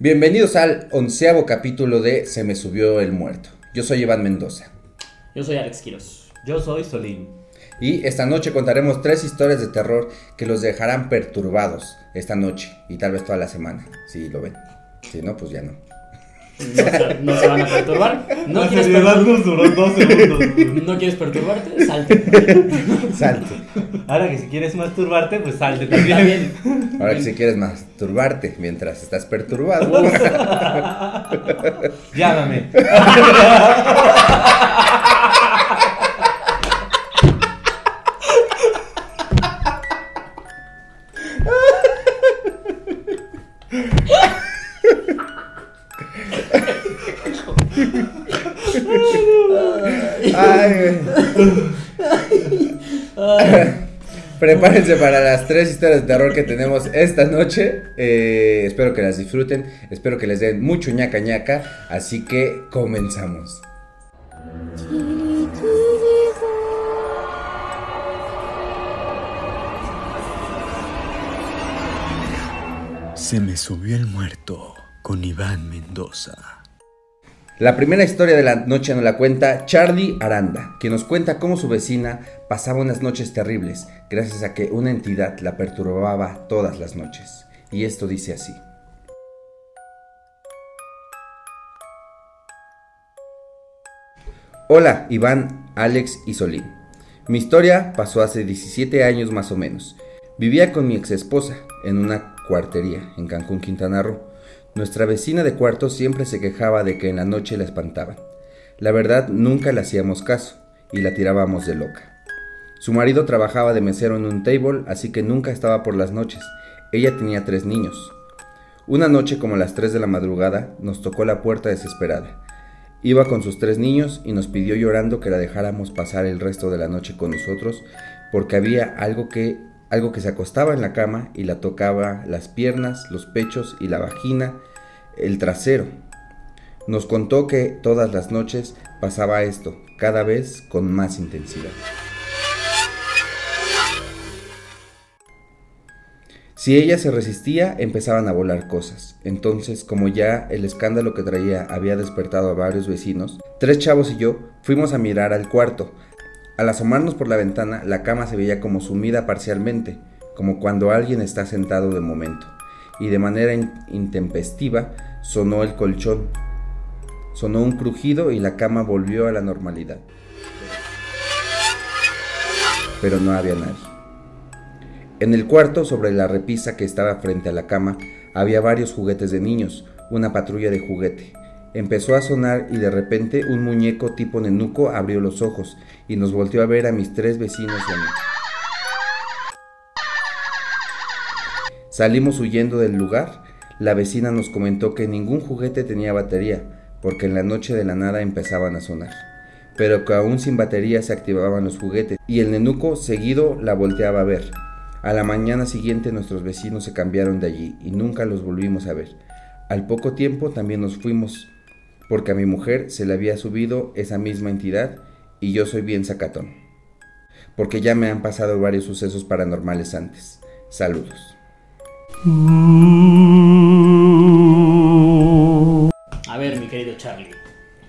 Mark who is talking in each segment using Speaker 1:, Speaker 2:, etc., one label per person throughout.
Speaker 1: Bienvenidos al onceavo capítulo de Se me subió el muerto. Yo soy Iván Mendoza.
Speaker 2: Yo soy Alex Quiroz.
Speaker 3: Yo soy Solín.
Speaker 1: Y esta noche contaremos tres historias de terror que los dejarán perturbados esta noche y tal vez toda la semana, si lo ven. Si no, pues ya no.
Speaker 2: No se, no se van a perturbar. No
Speaker 3: La
Speaker 2: quieres,
Speaker 3: seriedad
Speaker 2: pertur-
Speaker 3: nos duró dos segundos.
Speaker 2: no quieres perturbarte, salte.
Speaker 1: Salte.
Speaker 3: Ahora que si quieres masturbarte, pues salte
Speaker 2: Está
Speaker 3: también.
Speaker 2: bien.
Speaker 1: Ahora que si quieres masturbarte mientras estás perturbado.
Speaker 3: Llámame.
Speaker 1: Prepárense para las tres historias de terror que tenemos esta noche. Eh, espero que las disfruten. Espero que les den mucho ñaca ñaca. Así que comenzamos.
Speaker 4: Se me subió el muerto con Iván Mendoza.
Speaker 1: La primera historia de la noche nos la cuenta Charlie Aranda, que nos cuenta cómo su vecina pasaba unas noches terribles, gracias a que una entidad la perturbaba todas las noches. Y esto dice así. Hola, Iván, Alex y Solín. Mi historia pasó hace 17 años más o menos. Vivía con mi ex esposa en una cuartería en Cancún, Quintana Roo. Nuestra vecina de cuarto siempre se quejaba de que en la noche la espantaban. La verdad, nunca le hacíamos caso y la tirábamos de loca. Su marido trabajaba de mesero en un table, así que nunca estaba por las noches. Ella tenía tres niños. Una noche, como a las 3 de la madrugada, nos tocó la puerta desesperada. Iba con sus tres niños y nos pidió llorando que la dejáramos pasar el resto de la noche con nosotros porque había algo que algo que se acostaba en la cama y la tocaba las piernas, los pechos y la vagina, el trasero. Nos contó que todas las noches pasaba esto, cada vez con más intensidad. Si ella se resistía, empezaban a volar cosas. Entonces, como ya el escándalo que traía había despertado a varios vecinos, tres chavos y yo fuimos a mirar al cuarto. Al asomarnos por la ventana, la cama se veía como sumida parcialmente, como cuando alguien está sentado de momento. Y de manera in- intempestiva sonó el colchón. Sonó un crujido y la cama volvió a la normalidad. Pero no había nadie. En el cuarto, sobre la repisa que estaba frente a la cama, había varios juguetes de niños, una patrulla de juguete. Empezó a sonar y de repente un muñeco tipo nenuco abrió los ojos y nos volteó a ver a mis tres vecinos y a mí. Salimos huyendo del lugar. La vecina nos comentó que ningún juguete tenía batería, porque en la noche de la nada empezaban a sonar. Pero que aún sin batería se activaban los juguetes y el nenuco seguido la volteaba a ver. A la mañana siguiente nuestros vecinos se cambiaron de allí y nunca los volvimos a ver. Al poco tiempo también nos fuimos porque a mi mujer se le había subido esa misma entidad y yo soy bien sacatón. Porque ya me han pasado varios sucesos paranormales antes. Saludos.
Speaker 2: A ver, mi querido Charlie.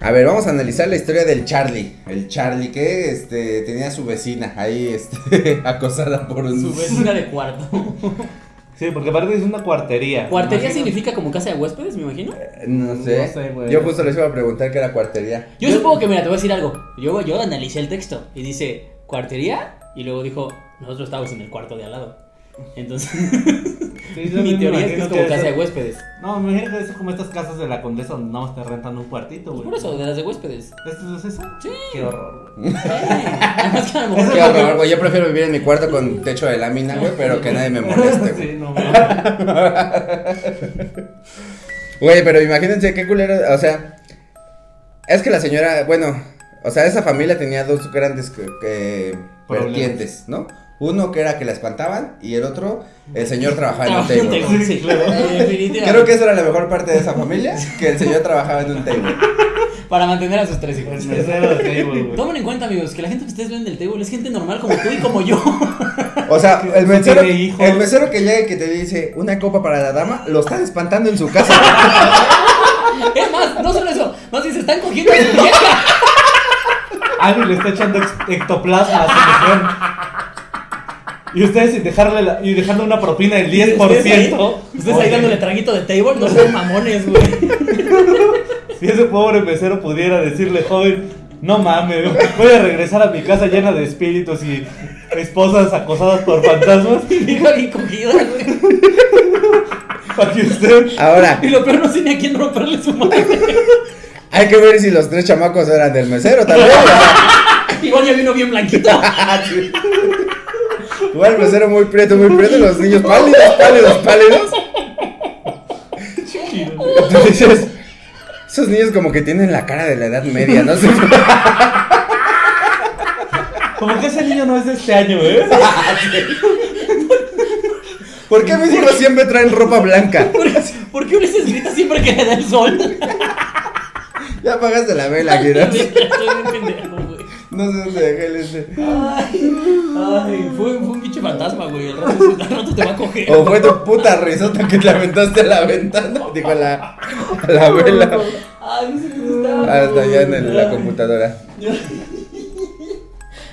Speaker 1: A ver, vamos a analizar la historia del Charlie. El Charlie que este, tenía a su vecina ahí este, acosada por un...
Speaker 2: Su vecina de cuarto.
Speaker 3: Sí, porque aparte es una cuartería.
Speaker 2: ¿Cuartería significa como casa de huéspedes, me imagino?
Speaker 1: No sé.
Speaker 3: No sé, güey.
Speaker 1: Yo justo les iba a preguntar qué era cuartería.
Speaker 2: Yo supongo que, mira, te voy a decir algo. Yo, yo analicé el texto y dice, ¿cuartería? Y luego dijo, nosotros estábamos en el cuarto de al lado. Entonces,
Speaker 3: Sí,
Speaker 2: mi teoría es que es como casa de huéspedes.
Speaker 3: No, me imagino que es como estas casas de la condesa donde nada más te rentan un cuartito, güey.
Speaker 2: Por eso, de las de huéspedes.
Speaker 3: ¿Esto es eso?
Speaker 2: Sí.
Speaker 3: Qué horror, güey.
Speaker 2: Además que a lo mejor...
Speaker 1: Qué horror, güey. Yo prefiero vivir en mi cuarto con techo de lámina, güey, pero que nadie me moleste, güey.
Speaker 3: Sí, no, mames.
Speaker 1: Güey, pero imagínense qué culero, o sea, es que la señora, bueno, o sea, esa familia tenía dos grandes que
Speaker 3: Problemas.
Speaker 1: vertientes, ¿no? Uno que era que la espantaban y el otro, el señor trabajaba en un table.
Speaker 3: Sí, claro.
Speaker 1: Creo que esa era la mejor parte de esa familia, que el señor trabajaba en un table.
Speaker 2: Para mantener a sus tres hijos. Tomen en cuenta, amigos, que la gente que ustedes ven del table es gente normal como tú y como yo.
Speaker 1: O sea, el mesero, el mesero que llega y que te dice una copa para la dama, lo están espantando en su casa.
Speaker 2: Es más, no solo eso, más bien se están cogiendo a su vieja.
Speaker 3: Ani le está echando ectoplasma a su mujer. Y ustedes sin dejarle la- y dejando una propina del 10%.
Speaker 2: Ustedes ahí, ustedes ahí dándole traguito de table, no sean mamones, güey.
Speaker 3: Si ese pobre mesero pudiera decirle, joven, no mames, voy a regresar a mi casa llena de espíritus y esposas acosadas por fantasmas.
Speaker 2: Hija bien cogida, güey.
Speaker 3: Para que usted.
Speaker 1: Ahora,
Speaker 2: Y lo peor no tiene a quién romperle su madre.
Speaker 1: hay que ver si los tres chamacos eran del mesero también.
Speaker 2: Igual ya vino bien blanquito.
Speaker 1: Igual el mesero muy prieto, muy prieto, y los niños pálidos, pálidos, pálidos. Entonces, esos niños como que tienen la cara de la edad media, no sé.
Speaker 3: Como que ese niño no es de este año, ¿eh?
Speaker 1: ¿Por qué mis hijos siempre traen ropa blanca?
Speaker 2: ¿Por, por qué Ulises grita siempre que le da el sol?
Speaker 1: Ya apagaste la vela, Kira. No sé dónde dejé el este.
Speaker 2: Ay, ay, fue, fue un pinche fantasma, güey. Al rato, al rato te va a coger.
Speaker 1: O fue tu puta risota que te aventaste a la ventana. Digo, a la, a la vela.
Speaker 2: Ay, no sé qué está.
Speaker 1: Hasta allá en el- la computadora.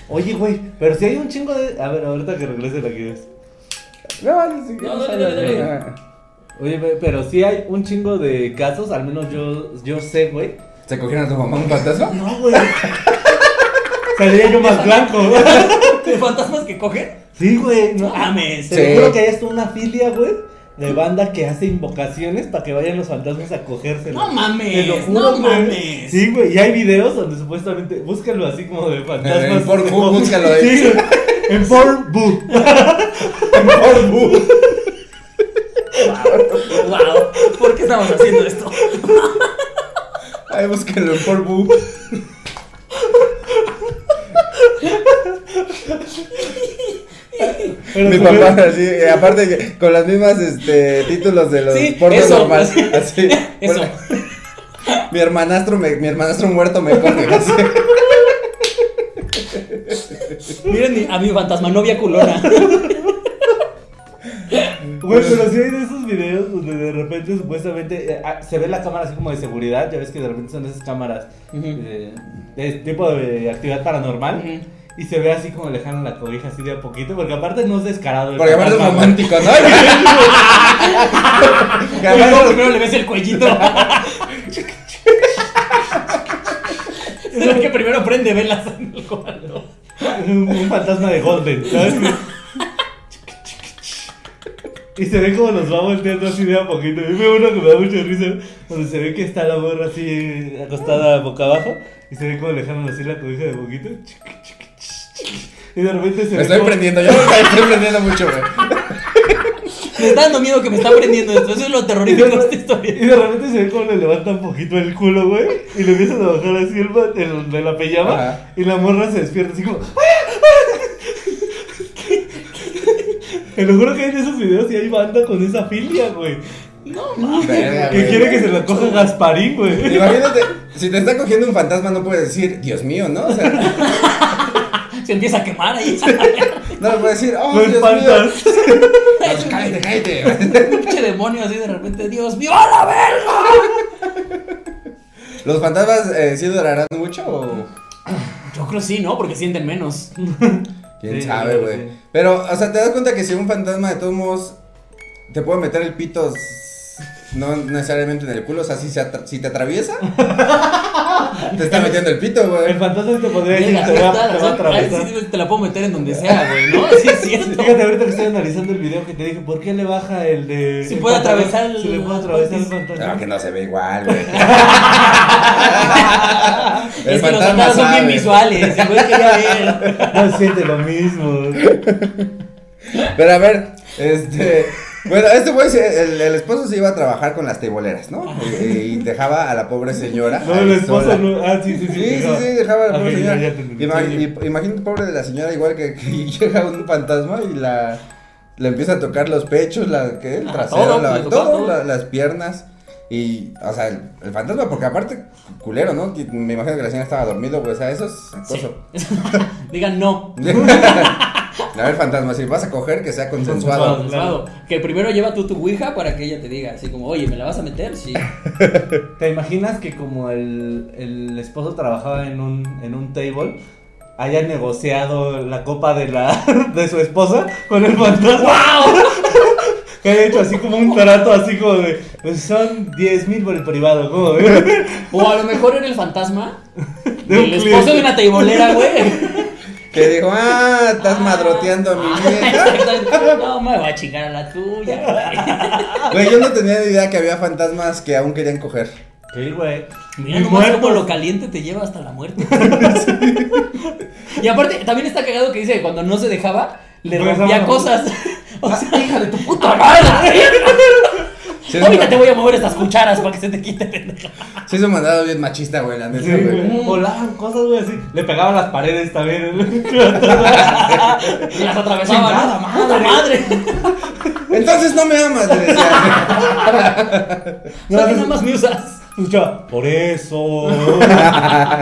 Speaker 3: Oye, güey, pero si hay un chingo de. A ver, ahorita que regrese la quieres.
Speaker 1: No, vale, sí.
Speaker 2: No, dale, dale, dale.
Speaker 3: Oye, pero sí hay un chingo de casos, al menos yo, yo sé, güey.
Speaker 1: ¿Se cogieron a tu mamá un fantasma?
Speaker 3: No, güey. Salía yo más blanco.
Speaker 2: ¿De fantasmas que cogen?
Speaker 3: Sí, güey.
Speaker 2: No mames.
Speaker 3: Te
Speaker 1: Sí.
Speaker 3: juro que hay hasta una filia, güey, de banda que hace invocaciones para que vayan los fantasmas a cogérselo.
Speaker 2: No mames,
Speaker 3: Te lo juro,
Speaker 2: no
Speaker 3: güey.
Speaker 2: mames.
Speaker 3: Sí, güey, y hay videos donde supuestamente, búscalo así como de fantasmas.
Speaker 1: En Pornhub,
Speaker 3: como-
Speaker 1: búscalo ahí.
Speaker 3: Sí, güey. En Pornhub.
Speaker 2: Wow, ¿por qué estamos haciendo esto?
Speaker 1: Ay, búsquenlo en Pornhub. Mi papá, así, eh, aparte que con las mismas este, títulos de los
Speaker 2: Sí,
Speaker 1: pornos normales. Así.
Speaker 2: Eso.
Speaker 1: Bueno, mi hermanastro, me- mi hermanastro muerto me coge. Así.
Speaker 2: Miren a mi fantasma novia culona.
Speaker 3: Güey, pero sí hay de esos videos donde de repente supuestamente eh, ah, se ve la cámara así como de seguridad, ya ves que de repente son esas cámaras
Speaker 2: Ujú.
Speaker 3: de, de tipo de actividad paranormal
Speaker 2: Ujú.
Speaker 3: Y se ve así como le jalan la cobija así de a poquito, porque aparte no es descarado. el
Speaker 1: Porque aparte es romántico, ¿no? Que
Speaker 2: Oye,
Speaker 1: además-
Speaker 2: no, primero le ves el cuellito. Es el que primero prende velas en el
Speaker 3: güey. un, un fantasma de Golden, ¿sabes? Y se ve como los va volteando así de a poquito. Y veo uno que me da mucha risa, donde se ve que está la morra así acostada boca abajo. Y se ve como le jalan así la cobija de poquito. Y de repente se
Speaker 1: Me estoy
Speaker 3: como-
Speaker 1: prendiendo, yo me estoy prendiendo mucho, güey.
Speaker 2: Me está dando miedo que me está prendiendo esto. Eso es lo terrorífico de esta historia.
Speaker 3: Y de repente se ve como le levanta un poquito el culo, güey. Y le empiezan a bajar así el, el de la pijama.
Speaker 1: Ajá.
Speaker 3: Y la morra se despierta así como. Te lo juro que hay de esos videos y hay banda con esa filia, güey.
Speaker 1: Verga,
Speaker 3: Que
Speaker 1: güey.
Speaker 3: quiere que se la coja Gasparín, güey.
Speaker 1: Imagínate, si te está cogiendo un fantasma, no puedes decir, Dios mío, ¿no? O sea,
Speaker 2: Se empieza a quemar ahí.
Speaker 1: no le puedes decir, oh,
Speaker 3: No
Speaker 1: Dios mío.
Speaker 3: espantas.
Speaker 2: Es un
Speaker 1: Cállate, cállate.
Speaker 2: pinche demonio así de repente. Dios mío, ¡a la verga!
Speaker 1: ¿Los fantasmas eh, sí durarán mucho o...?
Speaker 2: Yo creo sí, ¿no? Porque sienten menos.
Speaker 1: ¿Quién
Speaker 3: Sí,
Speaker 1: sabe, güey?
Speaker 3: sí.
Speaker 1: Pero, o sea, ¿te das cuenta que si un fantasma de todos modos te puede meter el pito no necesariamente en el culo? O sea, si, se atra- si te atraviesa, te está metiendo el pito,
Speaker 3: El
Speaker 1: güey.
Speaker 3: fantasma te podría decir te va, te va a atravesar.
Speaker 2: sí, te la puedo meter en donde sea, güey, ¿no? Sí, es cierto.
Speaker 3: Fíjate ahorita que estoy analizando el video que te dije, ¿por qué le baja el de.
Speaker 2: Si
Speaker 3: el
Speaker 2: puede atravesar el-
Speaker 3: Si le puede atravesar el
Speaker 1: No,
Speaker 3: fantasma.
Speaker 1: que no se ve igual, güey. El
Speaker 2: es que los
Speaker 1: fantasma
Speaker 2: fantasmas son bien visuales. El güey quería ver.
Speaker 3: No siente lo mismo.
Speaker 1: Pero a ver, este. Bueno, este güey, se- el, el esposo se iba a trabajar con las teiboleras, ¿no? Y, y dejaba a la pobre señora.
Speaker 3: No, el esposo
Speaker 1: sola.
Speaker 3: no. Ah, sí, sí, sí.
Speaker 1: Sí, sí, sí, dejaba a la pobre señora. Imagínate, pobre de la señora, igual que, que llega un fantasma y la le empieza a tocar los pechos, la, ¿qué? el
Speaker 2: Ah,
Speaker 1: trasero,
Speaker 2: todo,
Speaker 1: la- todo,
Speaker 2: todo.
Speaker 1: la- las piernas. Y, o sea, el, el fantasma, porque aparte, culero, ¿no? Me imagino que la señora estaba dormido, güey. O sea, eso es acoso.
Speaker 2: Digan no.
Speaker 1: A ver, fantasma, si vas a coger, que sea consensuado.
Speaker 2: Consensuado. Que primero lleva tú tu ouija para que ella te diga, así como, oye, ¿me la vas a meter? Sí.
Speaker 3: ¿Te imaginas que como el, el esposo trabajaba en un, en un table, haya negociado la copa de la de su esposa con el fantasma? Que haya hecho así como un trato así como de, pues son 10 mil por el privado, ¿cómo?
Speaker 2: O a lo mejor era el fantasma
Speaker 3: De
Speaker 2: del esposo de una teibolera, güey.
Speaker 1: Que dijo, ah, estás madroteando a mi vieja.
Speaker 2: Exacto. No, me voy a chingar a la tuya, güey.
Speaker 1: Güey, yo no tenía ni idea que había fantasmas que aún querían coger.
Speaker 3: Sí, güey.
Speaker 2: Mira nomás cómo lo caliente te lleva hasta la muerte. Y aparte, también está cagado que dice que cuando no se dejaba, le
Speaker 3: Pues,
Speaker 2: rompía cosas. O sea, hija de tu puta madre.
Speaker 1: Sí,
Speaker 2: Ahorita te voy a mover estas cucharas para que se te quite, pendeja.
Speaker 1: Sí, es un mandado bien machista, güey, la neta,
Speaker 3: Sí,
Speaker 1: güey.
Speaker 3: Volaban cosas, güey, así. Le pegaban las paredes también.
Speaker 2: Y las atravesaba.
Speaker 3: Chingada
Speaker 2: ¿no? ¡Puta madre!
Speaker 1: Entonces no me amas, le decía.
Speaker 2: No, nada más me usas.
Speaker 3: Escucha, por eso.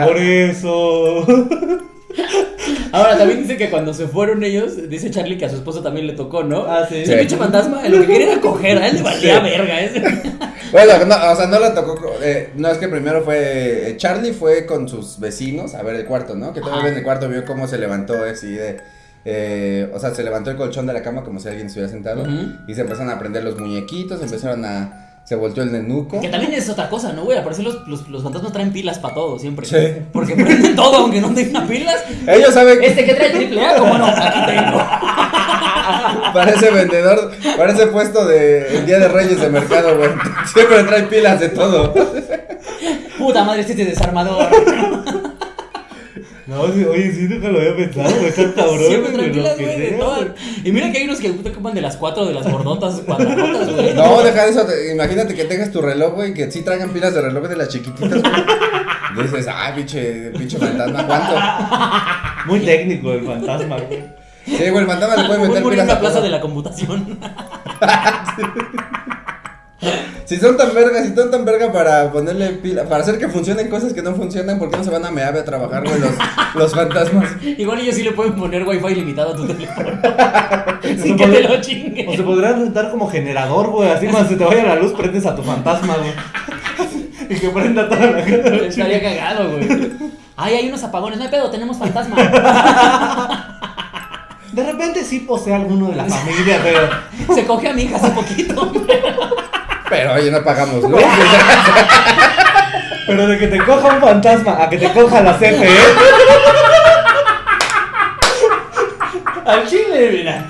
Speaker 3: Por eso.
Speaker 2: Ahora también dice que cuando se fueron ellos, dice Charlie que a su esposa también le tocó, ¿no?
Speaker 3: Ah, sí.
Speaker 2: Ese
Speaker 1: Sí.
Speaker 2: pinche fantasma, lo que quería era coger, a él le valía verga ese.
Speaker 1: Bueno, no, o sea, no la tocó. eh, no, es que primero fue. eh, Charlie fue con sus vecinos a ver el cuarto, ¿no? Que todavía en el cuarto vio cómo se levantó así de. eh, o sea, se levantó el colchón de la cama como si alguien se hubiera sentado. Y se empezaron a prender los muñequitos, empezaron a. Se volteó el nenuco.
Speaker 2: Que también es otra cosa, ¿no, güey? Parecer los, los, los fantasmas traen pilas para todo, siempre.
Speaker 1: Sí.
Speaker 2: Porque prenden todo, aunque no tengan pilas.
Speaker 1: Ellos saben que
Speaker 2: Este que trae triple A, como no, aquí tengo.
Speaker 1: parece vendedor, parece puesto de el día de Reyes de mercado, güey. Siempre trae pilas de todo.
Speaker 2: Puta madre, este es desarmador.
Speaker 3: No, sí, oye, sí, nunca lo había pensado, güey. Está cabrón.
Speaker 2: Siempre traen
Speaker 3: güey,
Speaker 2: de todas.
Speaker 3: güey.
Speaker 2: Y mira que hay unos que te ocupan de las cuatro, de las gordotas, cuadrotas, güey.
Speaker 1: No, deja eso. te- imagínate que tengas tu reloj, güey, que sí traigan pilas de reloj de las chiquititas, güey. Dices, ay, pinche, pinche fantasma, ¿cuánto?
Speaker 3: Muy técnico el fantasma, güey.
Speaker 1: Sí, güey, el fantasma le puede meter
Speaker 2: en
Speaker 1: pilas a
Speaker 2: la plaza
Speaker 1: todo.
Speaker 2: de la computación.
Speaker 1: Si son tan vergas, si son tan verga para ponerle pila, para hacer que funcionen cosas que no funcionan, ¿por qué no se van a Meave a trabajar, güey, los, los fantasmas?
Speaker 2: Igual ellos sí le pueden poner wifi limitado a tu teléfono. Sin que te lo chingue.
Speaker 3: O se podrían rentar como generador, güey. Así cuando se te vaya la luz, prendes a tu fantasma, güey. Y que prenda toda la casa.
Speaker 2: Estaría cagado, güey. Ay, hay unos apagones. No hay pedo, tenemos fantasma.
Speaker 3: De repente sí posee alguno de la familia, pero.
Speaker 2: Se coge a mi hija hace poquito.
Speaker 1: Pero oye, no pagamos luz.
Speaker 3: Pero de que te coja un fantasma a que te coja la CFE.
Speaker 2: Al chile, mira.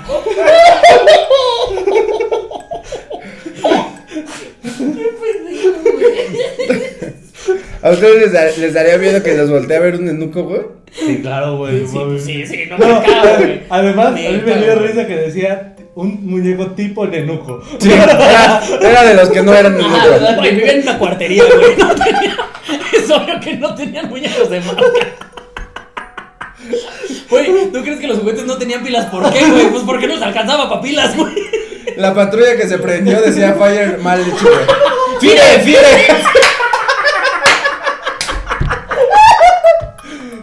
Speaker 1: ¿A ustedes les, da- les daría miedo que los voltee a ver un enuco, güey?
Speaker 3: Sí, claro, güey.
Speaker 2: Sí,
Speaker 3: mami.
Speaker 2: sí, sí, no me cago, güey.
Speaker 3: además, a mí me
Speaker 2: Neta,
Speaker 3: dio
Speaker 2: güey.
Speaker 3: risa que decía un muñeco tipo nenuco.
Speaker 1: Sí, era, era de los que no eran enucos.
Speaker 2: ¿verdad? Güey, vivían en una cuartería, güey. No tenía- Es obvio que no tenían muñecos de marca. Güey, ¿tú crees que los juguetes no tenían pilas? ¿Por qué, güey? Pues porque no les alcanzaba para pilas, güey.
Speaker 1: La patrulla que se prendió decía Fire mal hecho, güey. ¡Fire, fire!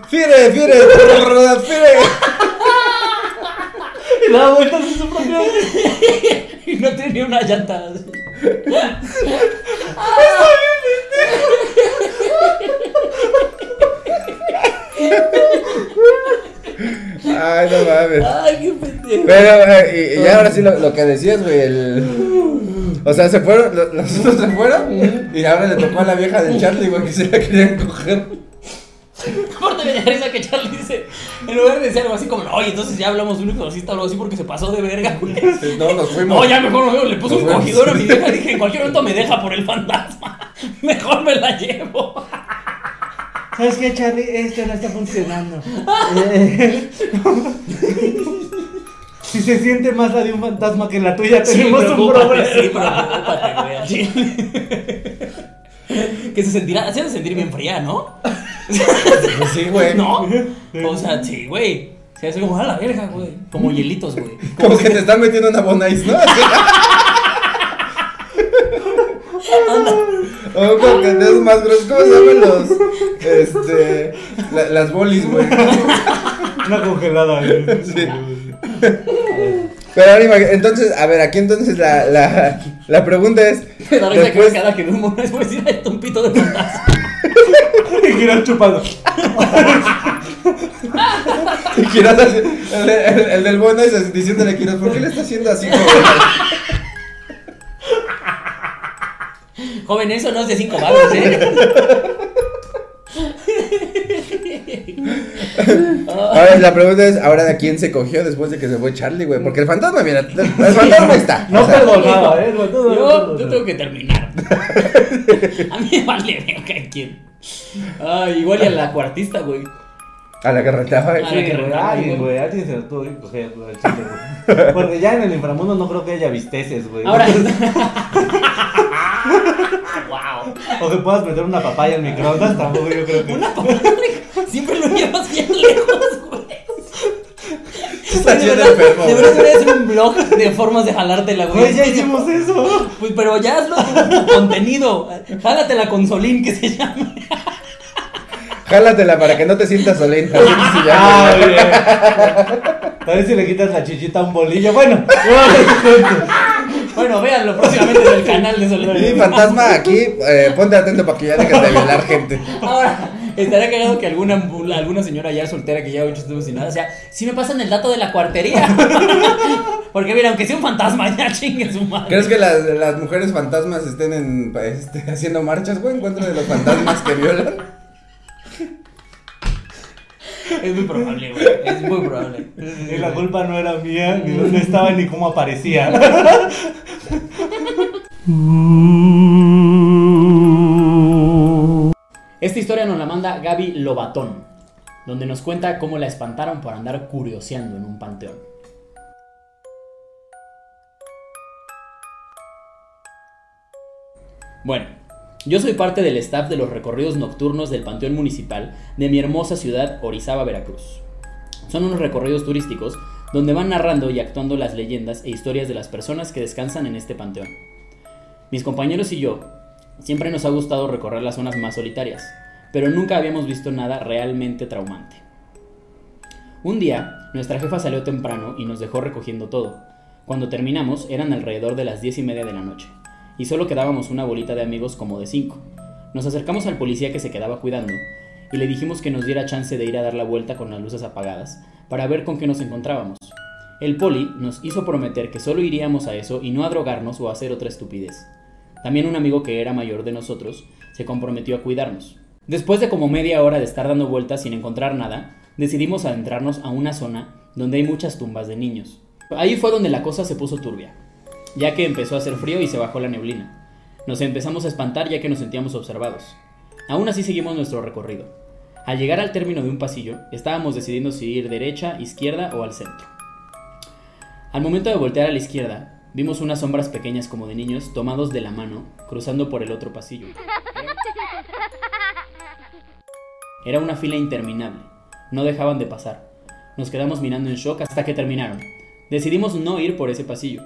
Speaker 1: ¡Fire, fire! ¡Fire!
Speaker 3: Y daba vueltas en su
Speaker 2: Y no tenía una llanta.
Speaker 1: Ay, no mames.
Speaker 2: Ay, qué pendejo.
Speaker 1: Pero, y, y ahora sí lo, lo que decías, güey, el... O sea, se fueron, lo- los otros se fueron y ahora le tocó a la vieja del Charlie, güey, que se la querían coger.
Speaker 2: En lugar de decir algo así como, oye, entonces ya hablamos de un exorcista o algo así porque se pasó de verga, güey.
Speaker 1: No, nos fuimos.
Speaker 2: No, ya mejor le puse
Speaker 1: Nos
Speaker 2: un
Speaker 1: fuimos.
Speaker 2: cogidor a mi vieja. Dije, en cualquier momento me deja por el fantasma. Mejor me la llevo.
Speaker 3: ¿Sabes qué, Charlie? Esto no está funcionando. si se siente más la de un fantasma que la tuya, tenemos un problema.
Speaker 2: Sí, preocúpate, güey. Que se sentirá, se ha de sentir bien fría, ¿no?
Speaker 1: Pues sí, güey.
Speaker 2: ¿No? O sea, sí, güey. Se hace como a la verga, güey. Como hielitos, güey.
Speaker 1: Como que te están metiendo una bonais, ¿no? O como que dedos más gruesos. ¿Cómo se llaman los? Este. la- las bolis, güey.
Speaker 3: Una congelada, güey.
Speaker 1: Sí. Pero ahora entonces, a ver, aquí entonces la, la, la pregunta es.
Speaker 2: Me da risa que
Speaker 1: después-
Speaker 2: cada que veo un mono es pues decir, un pito de fantasma.
Speaker 3: Y girar chupando.
Speaker 1: Y Quiroz así, el, el- el del bueno es diciéndole a ¿por qué le está haciendo así? joven?"
Speaker 2: Joven, eso no es de cinco baros, ¿eh?
Speaker 1: A ver, la pregunta es, ¿ahora de quién se cogió después de que se fue Charlie, güey? Porque el fantasma, mira, el fantasma está.
Speaker 3: No perdonaba, ¿eh? No,
Speaker 2: Yo, yo
Speaker 3: no.
Speaker 2: tengo que terminar. A mí me vale verga quién. Ay, igual y a la cuartista, güey.
Speaker 1: a la que rentaba.
Speaker 3: Sí, güey, alguien,
Speaker 2: güey.
Speaker 3: güey, alguien se lo tuvo que coger, güey. Porque ya en el inframundo no creo que haya visteces, güey.
Speaker 2: Ahora. wow.
Speaker 3: O que puedas meter una papaya en microondas, tampoco yo creo que.
Speaker 2: Una papá siempre lo llevas bien lejos, güey.
Speaker 1: Está
Speaker 2: De verdad,
Speaker 1: enfermo,
Speaker 2: de
Speaker 1: güey.
Speaker 2: verdad debería hacer un blog de formas de jalártela, güey.
Speaker 3: Güey, ya hicimos eso.
Speaker 2: Pues, pero ya hazlo tu contenido. Jálate la consolín que se llama.
Speaker 1: Jálatela para que no te sientas solenta. así se llama,
Speaker 3: Ah,
Speaker 1: güey.
Speaker 3: bien. A ver si le quitas la chichita a un bolillo. Bueno,
Speaker 2: Bueno, véanlo próximamente en el canal de Soledad.
Speaker 1: Y fantasma, aquí, eh, ponte atento para que ya dejes de violar gente.
Speaker 2: Ahora, estaría cagado que alguna, alguna señora ya soltera que ya ocho estuvo sin nada, o sea, si me pasan el dato de la cuartería. Porque mira, aunque sea un fantasma, ya chingue su madre.
Speaker 1: ¿Crees que las, las mujeres fantasmas estén en, este, haciendo marchas, güey, en contra de los fantasmas que violan?
Speaker 2: Es muy probable, güey. Es muy probable.
Speaker 3: Y la culpa no era mía, ni dónde estaba, ni cómo aparecía.
Speaker 2: Esta historia nos la manda Gaby Lobatón, donde nos cuenta cómo la espantaron por andar curioseando en un panteón. Bueno, yo soy parte del staff de los recorridos nocturnos del Panteón Municipal de mi hermosa ciudad Orizaba, Veracruz. Son unos recorridos turísticos donde van narrando y actuando las leyendas e historias de las personas que descansan en este panteón. Mis compañeros y yo siempre nos ha gustado recorrer las zonas más solitarias, pero nunca habíamos visto nada realmente traumante. Un día, nuestra jefa salió temprano y nos dejó recogiendo todo. Cuando terminamos, eran alrededor de las diez y media de la noche, y solo quedábamos una bolita de amigos como de cinco. Nos acercamos al policía que se quedaba cuidando y le dijimos que nos diera chance de ir a dar la vuelta con las luces apagadas para ver con qué nos encontrábamos. El poli nos hizo prometer que solo iríamos a eso y no a drogarnos o a hacer otra estupidez. También un amigo que era mayor de nosotros se comprometió a cuidarnos. Después de como media hora de estar dando vueltas sin encontrar nada, decidimos adentrarnos a una zona donde hay muchas tumbas de niños. Ahí fue donde la cosa se puso turbia, ya que empezó a hacer frío y se bajó la neblina. Nos empezamos a espantar ya que nos sentíamos observados. Aún así seguimos nuestro recorrido. Al llegar al término de un pasillo, estábamos decidiendo si ir derecha, izquierda o al centro. Al momento de voltear a la izquierda, vimos unas sombras pequeñas como de niños tomados de la mano, cruzando por el otro pasillo. Era una fila interminable. No dejaban de pasar. Nos quedamos mirando en shock hasta que terminaron. Decidimos no ir por ese pasillo.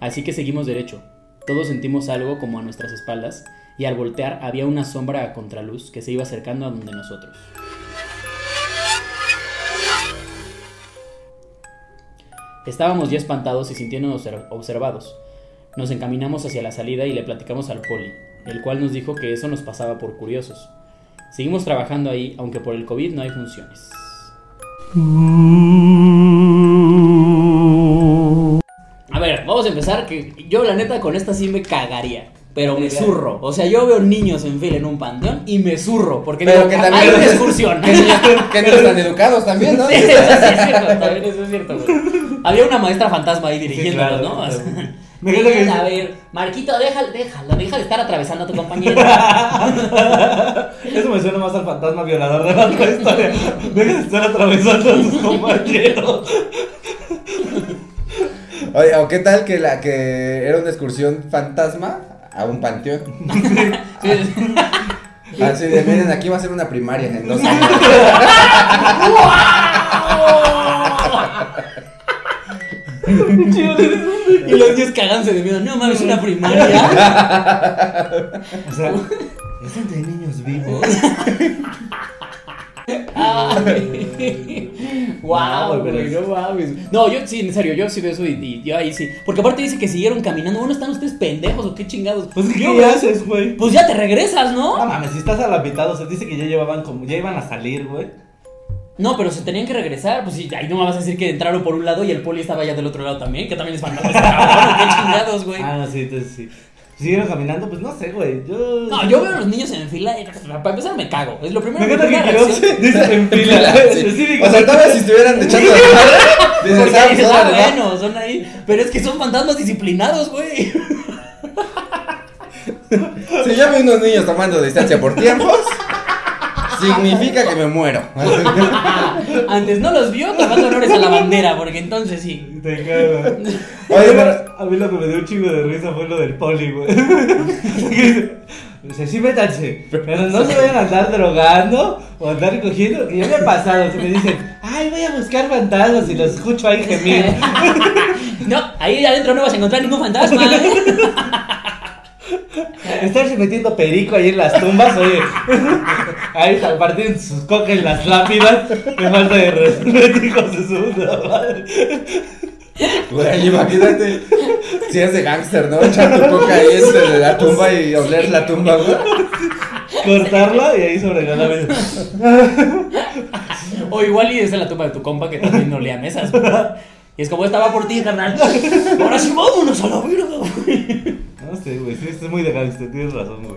Speaker 2: Así que seguimos derecho. Todos sentimos algo como a nuestras espaldas y al voltear había una sombra a contraluz que se iba acercando a donde nosotros. Estábamos ya espantados y sintiéndonos obser- observados. Nos encaminamos hacia la salida y le platicamos al poli, el cual nos dijo que eso nos pasaba por curiosos. Seguimos trabajando ahí, aunque por el COVID no hay funciones. A ver, vamos a empezar que yo la neta con esta sí me cagaría. Pero me zurro. O sea, yo veo niños en fila en un panteón y me zurro. Porque
Speaker 1: Pero
Speaker 2: digo,
Speaker 1: que
Speaker 2: "Ah,
Speaker 1: también-
Speaker 2: hay una excursión.
Speaker 1: Que que no están educados también, ¿no?
Speaker 2: Sí, eso es cierto, también eso es cierto, güey. Había una maestra fantasma ahí dirigiéndonos,
Speaker 3: claro,
Speaker 2: ¿no?
Speaker 3: claro. Me que-
Speaker 2: A ver, Marquito, déjalo, déjalo, deja de estar atravesando a tu compañero.
Speaker 3: Eso me suena más al fantasma violador de la otra historia. Deja de estar atravesando a tus compañeros.
Speaker 1: Oye, o qué tal que la que era una excursión fantasma a un panteón.
Speaker 2: Sí, sí.
Speaker 1: Así de, miren, aquí va a ser una primaria en dos años.
Speaker 2: Y los niños cagándose de miedo. No mames, una primaria.
Speaker 3: O sea, es entre niños vivos.
Speaker 2: wow,
Speaker 3: No, pero
Speaker 2: güey, no mames. No, yo sí, en serio, yo sí veo eso y, y yo ahí sí. Porque aparte dice que siguieron caminando. Bueno, ¿están ustedes pendejos o qué chingados?
Speaker 3: Pues,
Speaker 2: Yo,
Speaker 3: ¿qué haces, güey?
Speaker 2: Pues ya te regresas,
Speaker 3: No
Speaker 2: ¿no?
Speaker 3: mames, si estás a la mitad, o sea, dice que ya llevaban como, ya iban a salir, güey.
Speaker 2: No, pero se tenían que regresar. Pues sí, ahí no me vas a decir que entraron por un lado y el poli estaba allá del otro lado también. Que también es fantasma. ¿Qué chingados, güey?
Speaker 3: Ah, sí, entonces sí. Siguieron caminando, pues no sé, güey. Yo.
Speaker 2: No, yo veo a los niños en fila y para empezar me cago. Es lo primero
Speaker 3: Me que Quiroz
Speaker 2: reacción.
Speaker 3: dice en fila.
Speaker 1: Sí.
Speaker 3: específico.
Speaker 1: O sea, todavía si estuvieran echando
Speaker 2: Porque
Speaker 1: ah, pues,
Speaker 2: ah, bueno, son ahí. Pero es que son fantasmas disciplinados, güey.
Speaker 1: Si yo vi unos niños tomando distancia por tiempos, significa que me muero.
Speaker 2: Antes no los vio tomando honores a la bandera, porque entonces sí.
Speaker 3: Te cago.
Speaker 1: Oye,
Speaker 3: a, mí,
Speaker 1: pero-
Speaker 3: a mí lo que me dio un chingo de risa fue lo del poli, güey. Dice, sí, métanse, pero no se vayan a andar drogando o andar cogiendo, que ya me ha pasado, que me dicen, ay, voy a buscar fantasmas y los escucho ahí gemir.
Speaker 2: No, ahí adentro no vas a encontrar ningún fantasma. ¿eh?
Speaker 3: Estarse metiendo perico ahí en las tumbas, oye. Ahí partir sus coca en las lápidas. Me falta de respeto, hijos de su puta madre.
Speaker 1: Güey, imagínate. Si es de gángster, ¿no? Echar tu coca ahí entre la tumba y oler la tumba, güey.
Speaker 3: Cortarla y ahí sobre la lápida.
Speaker 2: O igual y es en la tumba de tu compa que también no olía mesas. güey. Y es como estaba por ti, carnal. Ahora sí, vámonos a la verga, güey.
Speaker 3: No sé, güey. Sí, esto es muy de gangster, tienes razón, güey.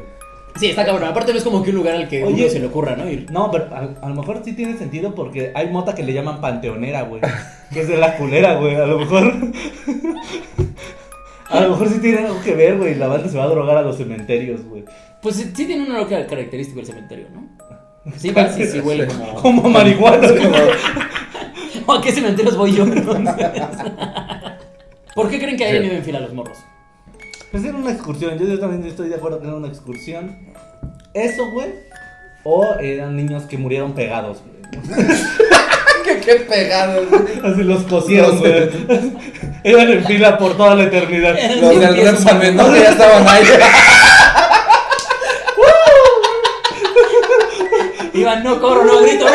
Speaker 2: Sí, está cabrón. Aparte no es como que un lugar al que
Speaker 3: Oye.
Speaker 2: uno se le ocurra, ¿no? Ir.
Speaker 3: No, pero a, a lo mejor sí tiene sentido porque hay mota que le llaman panteonera, güey. Que es de la culera, güey. A lo mejor. A lo mejor sí tiene algo que ver, güey. La banda se va a drogar a los cementerios, güey.
Speaker 2: Pues sí, sí tiene un olor característico el cementerio, ¿no? Sí, sí, sí huele como...
Speaker 3: Como marihuana.
Speaker 2: ¿O a qué cementerios voy yo entonces? ¿Por qué creen que hayan
Speaker 1: Sí.
Speaker 2: en fila los morros?
Speaker 3: Pues era una excursión, yo, yo también estoy de acuerdo que era una excursión. Eso, güey. O eran niños que murieron pegados, güey.
Speaker 1: Qué, qué pegado, güey.
Speaker 3: Así los cosieron, güey. Eran en fila por toda la eternidad.
Speaker 1: Los del ¿no? Que ya estaban ahí.
Speaker 2: Iban, no corro, no grito, ¡no!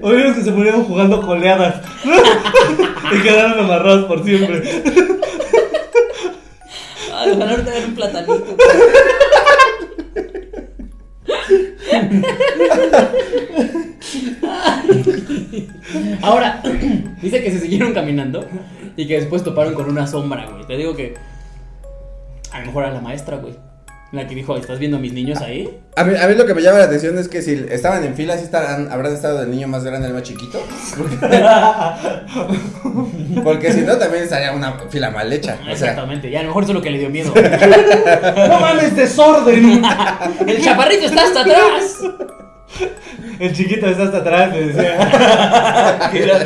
Speaker 3: O niños que se murieron jugando coleadas. y quedaron amarrados por siempre.
Speaker 2: Ojalá ahorita ver un platanito. Ahora, dice que se siguieron caminando y que después toparon con una sombra, güey. Te digo que a lo mejor era la maestra, güey. La que dijo, ¿estás viendo a mis niños ahí?
Speaker 1: A mí, a mí lo que me llama la atención es que si estaban en fila, ¿sí estarán, habrán estado del niño más grande al más chiquito? Porque, porque si no, también estaría una fila mal hecha. O sea,
Speaker 2: Exactamente, y a lo mejor eso es lo que le dio miedo.
Speaker 3: ¡No mames, desorden!
Speaker 2: El chaparrito está hasta atrás.
Speaker 3: El chiquito está hasta atrás, le decía. Mira,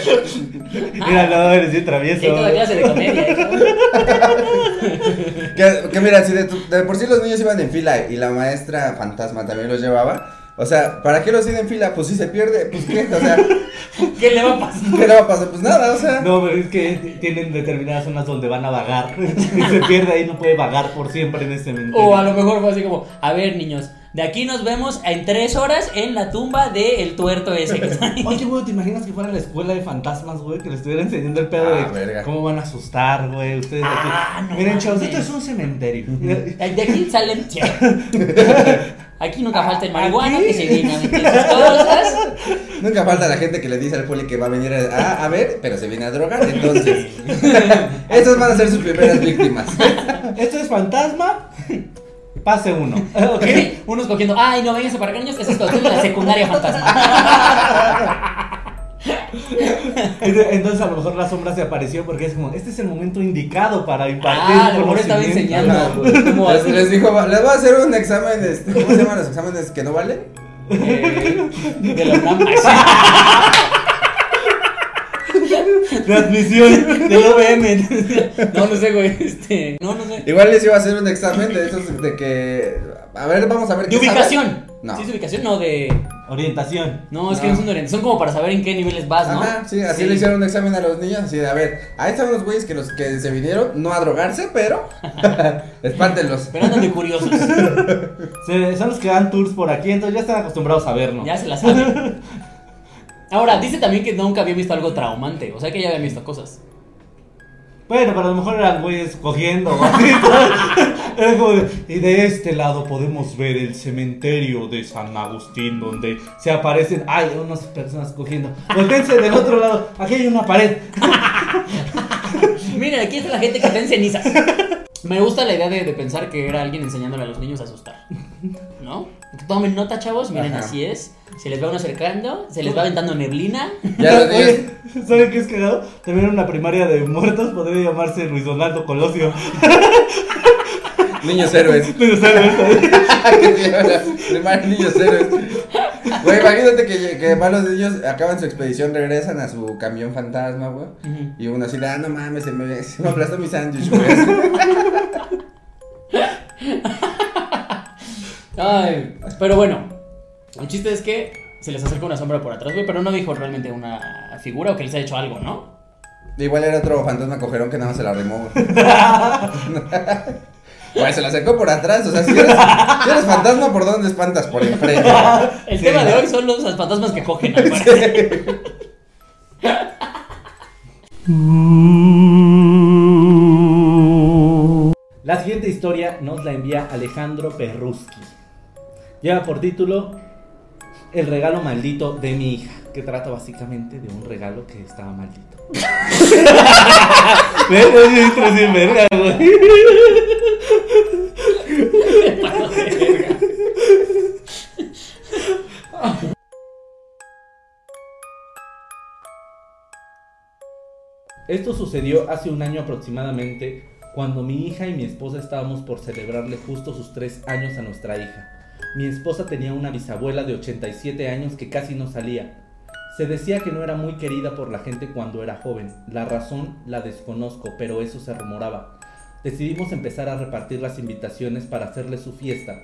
Speaker 3: mira, no, eres bien travieso.
Speaker 2: Hay toda clase de comedia. ¿eh?
Speaker 1: que, que mira, si de, tu- de por sí los niños iban en fila y la maestra fantasma también los llevaba, o sea, ¿para qué los siguen en fila? Pues si se pierde, pues qué, o sea,
Speaker 2: ¿Qué le va a pasar?
Speaker 1: ¿qué le va a pasar? Pues nada, o sea.
Speaker 3: No, pero es que tienen determinadas zonas donde van a vagar. Y se pierde ahí, no puede vagar por siempre en ese cementerio.
Speaker 2: O a lo mejor fue así como, a ver niños, de aquí nos vemos en tres horas en la tumba del tuerto ese que está ahí.
Speaker 3: Oye, güey, ¿te imaginas que fuera la escuela de fantasmas, güey? Que le estuviera enseñando el pedo
Speaker 1: Ah,
Speaker 3: de
Speaker 1: verga.
Speaker 3: cómo van a asustar, güey. Ustedes aquí.
Speaker 2: Ah, no
Speaker 3: Miren, chavos, esto es un cementerio.
Speaker 2: De aquí salen... Aquí nunca falta el marihuano
Speaker 3: Aquí.
Speaker 2: que se viene a meter sus cosas.
Speaker 1: Nunca falta la gente que le dice al poli que va a venir a, a ver, pero se viene a drogar, entonces. Estos van a ser sus primeras víctimas.
Speaker 3: Esto es fantasma. Pase uno.
Speaker 2: ¿Ok? Unos cogiendo, ay, no vengas para acá, niños, esa es cuestión de la secundaria fantasma.
Speaker 3: Entonces a lo mejor la sombra se apareció porque es como, este es el momento indicado para impartir
Speaker 2: Ah, a lo mejor estaba
Speaker 3: conocimiento".
Speaker 2: enseñando, güey. ¿Cómo
Speaker 1: Les, dijo, va- les voy a hacer un examen, este, ¿cómo se llaman los exámenes que no valen?
Speaker 2: Eh, de la UNAM. Sí.
Speaker 3: De admisión.
Speaker 2: Del OVM. No, no sé, güey. Este. No, no sé.
Speaker 1: Igual les iba a hacer un examen de esos de que, a ver, vamos a ver
Speaker 2: De
Speaker 1: qué
Speaker 2: ubicación.
Speaker 1: No.
Speaker 2: ¿Sí es ubicación? No, de.
Speaker 3: Orientación.
Speaker 2: No, es que no son de orientación, son como para saber en qué niveles vas, ¿no?
Speaker 1: Ajá, sí, así le hicieron un examen a los niños, así de, a ver, ahí están los güeyes que los que se vinieron, no a drogarse, pero espántenlos.
Speaker 2: Pero andan de curiosos.
Speaker 3: Se- son los que dan tours por aquí, entonces ya están acostumbrados a vernos.
Speaker 2: Ya se la saben. Ahora, dice también que nunca había visto algo traumante. O sea que ya había visto cosas.
Speaker 3: Bueno, pero a lo mejor eran güeyes cogiendo o así. Era como de, y de este lado podemos ver el cementerio de San Agustín, donde se aparecen, ay, unas personas cogiendo. Voltense del otro lado, aquí hay una pared.
Speaker 2: Miren, aquí está la gente que está en cenizas. Me gusta la idea de, de pensar que era alguien enseñándole a los niños a asustar. ¿No? Tomen nota, chavos. Miren,
Speaker 1: Ajá.
Speaker 2: así es. Se les va uno acercando, se les va aventando neblina.
Speaker 1: Ya los niños,
Speaker 3: Oye, ¿saben qué es cagado? También una primaria de muertos podría llamarse Luis Donaldo Colosio.
Speaker 1: niños héroes. Se llama la primaria niños héroes. Güey, imagínate que, que van los niños, acaban su expedición, regresan a su camión fantasma, güey. Y uno así de, ah, no mames, se me, se me aplastó mi sándwich, güey.
Speaker 2: Ay, pero bueno, el chiste es que se les acerca una sombra por atrás, güey, pero no dijo realmente una figura o que les ha hecho algo, ¿no?
Speaker 1: Igual era otro fantasma cogerón que nada más se la remó, se la acercó por atrás, o sea, si eres, si eres fantasma, ¿por dónde espantas? Por enfrente.
Speaker 2: El
Speaker 3: Sí.
Speaker 2: tema de hoy son los fantasmas que cogen, al parecer.
Speaker 3: La siguiente historia nos la envía Alejandro Perruski. Lleva por título El regalo maldito de mi hija, que trata básicamente de un regalo que estaba maldito. ¿Ves? Oye, esto es bien verga, güey. Esto sucedió hace un año aproximadamente, cuando mi hija y mi esposa estábamos por celebrarle justo sus tres años a nuestra hija. Mi esposa tenía una bisabuela de 87 años que casi no salía. Se decía que no era muy querida por la gente cuando era joven. La razón la desconozco, pero eso se rumoraba. Decidimos empezar a repartir las invitaciones para hacerle su fiesta.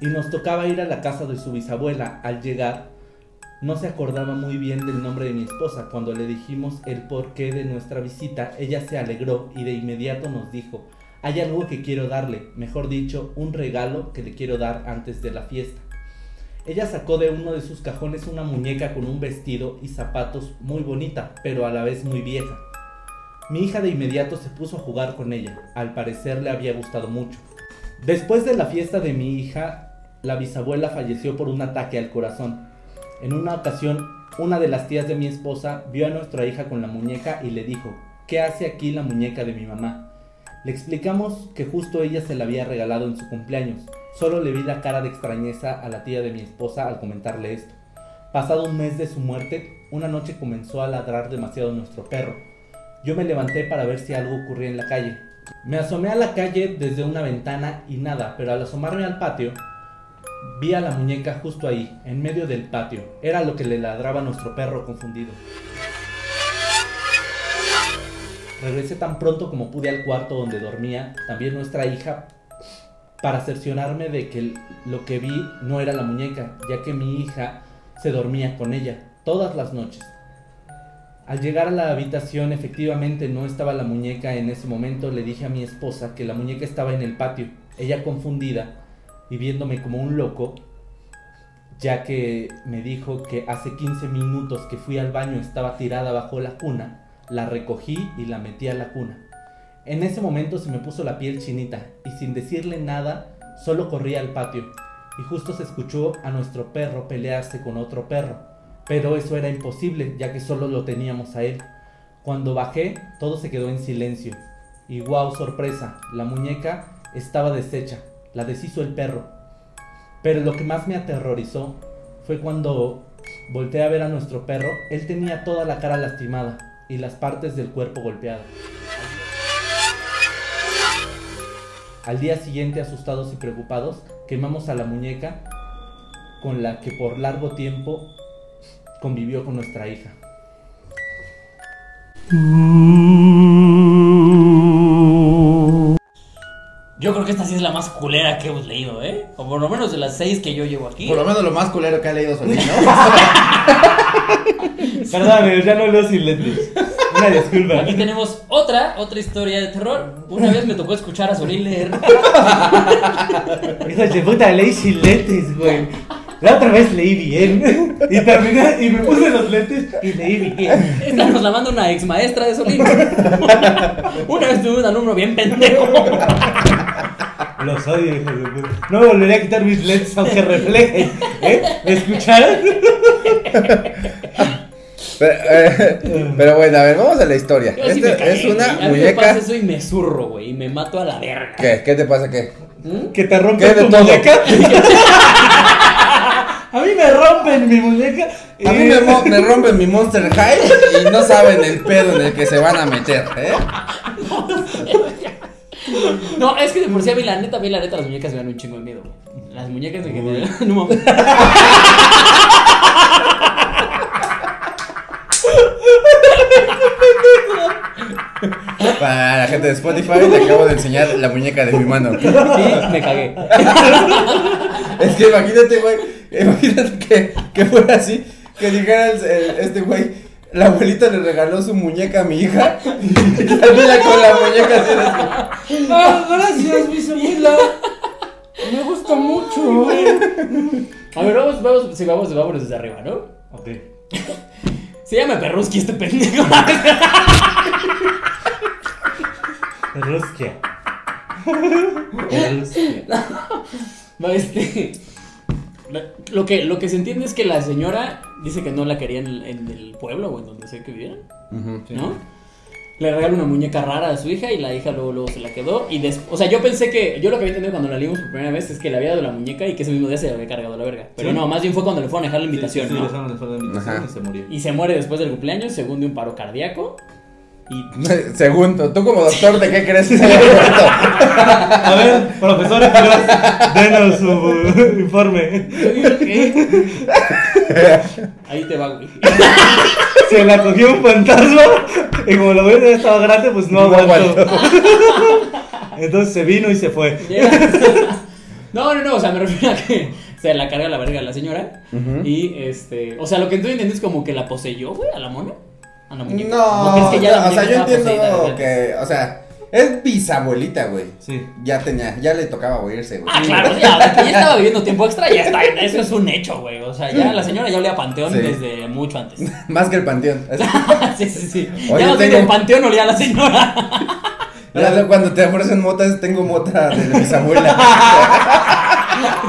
Speaker 3: Y nos tocaba ir a la casa de su bisabuela. Al llegar, no se acordaba muy bien del nombre de mi esposa. Cuando le dijimos el porqué de nuestra visita, ella se alegró y de inmediato nos dijo, hay algo que quiero darle, mejor dicho, un regalo que le quiero dar antes de la fiesta. Ella sacó de uno de sus cajones una muñeca con un vestido y zapatos muy bonita, pero a la vez muy vieja. Mi hija de inmediato se puso a jugar con ella, al parecer le había gustado mucho. Después de la fiesta de mi hija, la bisabuela falleció por un ataque al corazón. En una ocasión, una de las tías de mi esposa vio a nuestra hija con la muñeca y le dijo, ¿qué hace aquí la muñeca de mi mamá? Le explicamos que justo ella se la había regalado en su cumpleaños. Solo le vi la cara de extrañeza a la tía de mi esposa al comentarle esto. Pasado un mes de su muerte, una noche comenzó a ladrar demasiado nuestro perro. Yo me levanté para ver si algo ocurría en la calle. Me asomé a la calle desde una ventana y nada, pero al asomarme al patio, vi a la muñeca justo ahí, en medio del patio. Era lo que le ladraba nuestro perro confundido. Regresé tan pronto como pude al cuarto donde dormía también nuestra hija para cerciorarme de que lo que vi no era la muñeca, ya que mi hija se dormía con ella todas las noches. Al llegar a la habitación efectivamente no estaba la muñeca en ese momento, le dije a mi esposa que la muñeca estaba en el patio. Ella confundida y viéndome como un loco, ya que me dijo que hace 15 minutos que fui al baño estaba tirada bajo la cuna, la recogí y la metí a la cuna. En ese momento se me puso la piel chinita y sin decirle nada, solo corrí al patio y justo se escuchó a nuestro perro pelearse con otro perro. Pero eso era imposible, ya que solo lo teníamos a él. Cuando bajé, todo se quedó en silencio. Y wow, sorpresa, la muñeca estaba deshecha, la deshizo el perro. Pero lo que más me aterrorizó fue cuando volteé a ver a nuestro perro, él tenía toda la cara lastimada y las partes del cuerpo golpeadas. Al día siguiente, asustados y preocupados, quemamos a la muñeca con la que por largo tiempo convivió con nuestra hija.
Speaker 2: Yo creo que esta sí es la más culera que hemos leído, ¿eh? O por lo menos de las seis que yo llevo aquí.
Speaker 1: Por lo menos lo más culero que ha leído Solín, ¿no?
Speaker 3: Perdón, ya no leo sin lentes. Una disculpa.
Speaker 2: Aquí tenemos otra, otra historia de terror. Una vez me tocó escuchar a Solín leer.
Speaker 3: Hijos de puta, leí sin lentes, güey. La otra vez leí bien. Y terminé, y me puse los lentes y leí bien.
Speaker 2: Esta nos la manda una ex maestra de Solín. Una vez tuve un alumno bien pendejo.
Speaker 3: Los odio, hijos de puta. No me volveré a quitar mis lentes aunque reflejen. ¿Eh? ¿Me escucharon?
Speaker 1: Pero, eh, pero bueno, a ver, vamos a la historia.
Speaker 2: Yo sí
Speaker 1: Esta es una
Speaker 2: güey. A mí me pasa
Speaker 1: muñeca.
Speaker 2: eso y me zurro, güey. Y me mato a la verga.
Speaker 1: ¿Qué? ¿Qué te pasa? ¿Qué?
Speaker 2: ¿Mm?
Speaker 3: Que te rompen
Speaker 1: ¿Qué de
Speaker 3: tu
Speaker 1: todo?
Speaker 3: muñeca. A mí me rompen mi muñeca.
Speaker 1: A mí me, me rompen mi Monster High y no saben el pedo en el que se van a meter, ¿eh?
Speaker 2: No, es que de por sí a mí la neta, a mí la neta las muñecas me dan un chingo de miedo, güey. Las muñecas en general. No mames.
Speaker 1: Para la gente de Spotify, le acabo de enseñar la muñeca de mi mano.
Speaker 2: Y me cagué.
Speaker 1: Es que imagínate, güey. Imagínate que, que fuera así. Que dijera el- el- este güey. La abuelita le regaló su muñeca a mi hija. Y saliera con la muñeca así.
Speaker 3: Ah, gracias, bisabuela. Me gusta mucho.
Speaker 2: A ver, vamos, vamos, sí, vamos, vámonos desde arriba, ¿no?
Speaker 3: Ok.
Speaker 2: Se llama Perruski este pendejo.
Speaker 3: Ruskia.
Speaker 2: No, este. Lo que, lo que se entiende es que la señora dice que no la quería en el, en el pueblo o en donde sea que vivieran, ¿no? Le regala una muñeca rara a su hija y la hija luego, luego se la quedó. Y después, o sea, yo pensé que, yo lo que había entendido cuando la leímos por primera vez es que le había dado la muñeca y que ese mismo día se le había cargado la verga. Pero
Speaker 3: Sí.
Speaker 2: no, más bien fue cuando le fueron a dejar la invitación,
Speaker 3: Sí, sí,
Speaker 2: ¿no?
Speaker 3: le dejaron la invitación
Speaker 1: Ajá.
Speaker 3: y se murió.
Speaker 2: Y se muere después del cumpleaños, según de un paro cardíaco. Y
Speaker 1: Segundo, tú como doctor, ¿de qué crees que se?
Speaker 3: A ver, profesor denos su informe.
Speaker 2: ahí te va, güey.
Speaker 3: Se la cogió un fantasma y como la abuela ya estaba grande, pues no
Speaker 1: No
Speaker 3: aguantó. Entonces se vino y se fue.
Speaker 2: No, no, no, o sea, me refiero a que se la carga la verga a la señora. Y este, o sea, lo que tú entiendes es como que la poseyó, güey, a la mona. A la muñeca.
Speaker 1: No,
Speaker 2: ¿O crees que ya la
Speaker 1: o sea, yo entiendo que, o sea, es bisabuelita, güey.
Speaker 3: Sí.
Speaker 1: Ya tenía, ya le tocaba oírse, güey.
Speaker 2: Ah, claro, ya, ya estaba viviendo tiempo extra, ya está, eso es un hecho, güey. O sea, ya la señora ya olía a panteón
Speaker 1: Sí.
Speaker 2: desde mucho antes.
Speaker 1: Más que el panteón.
Speaker 2: Sí, sí, sí.
Speaker 1: Oye,
Speaker 2: ya no
Speaker 1: tengo-
Speaker 2: tengo el panteón olía a la señora.
Speaker 1: Ya cuando te ofrecen motas, tengo mota de bisabuela.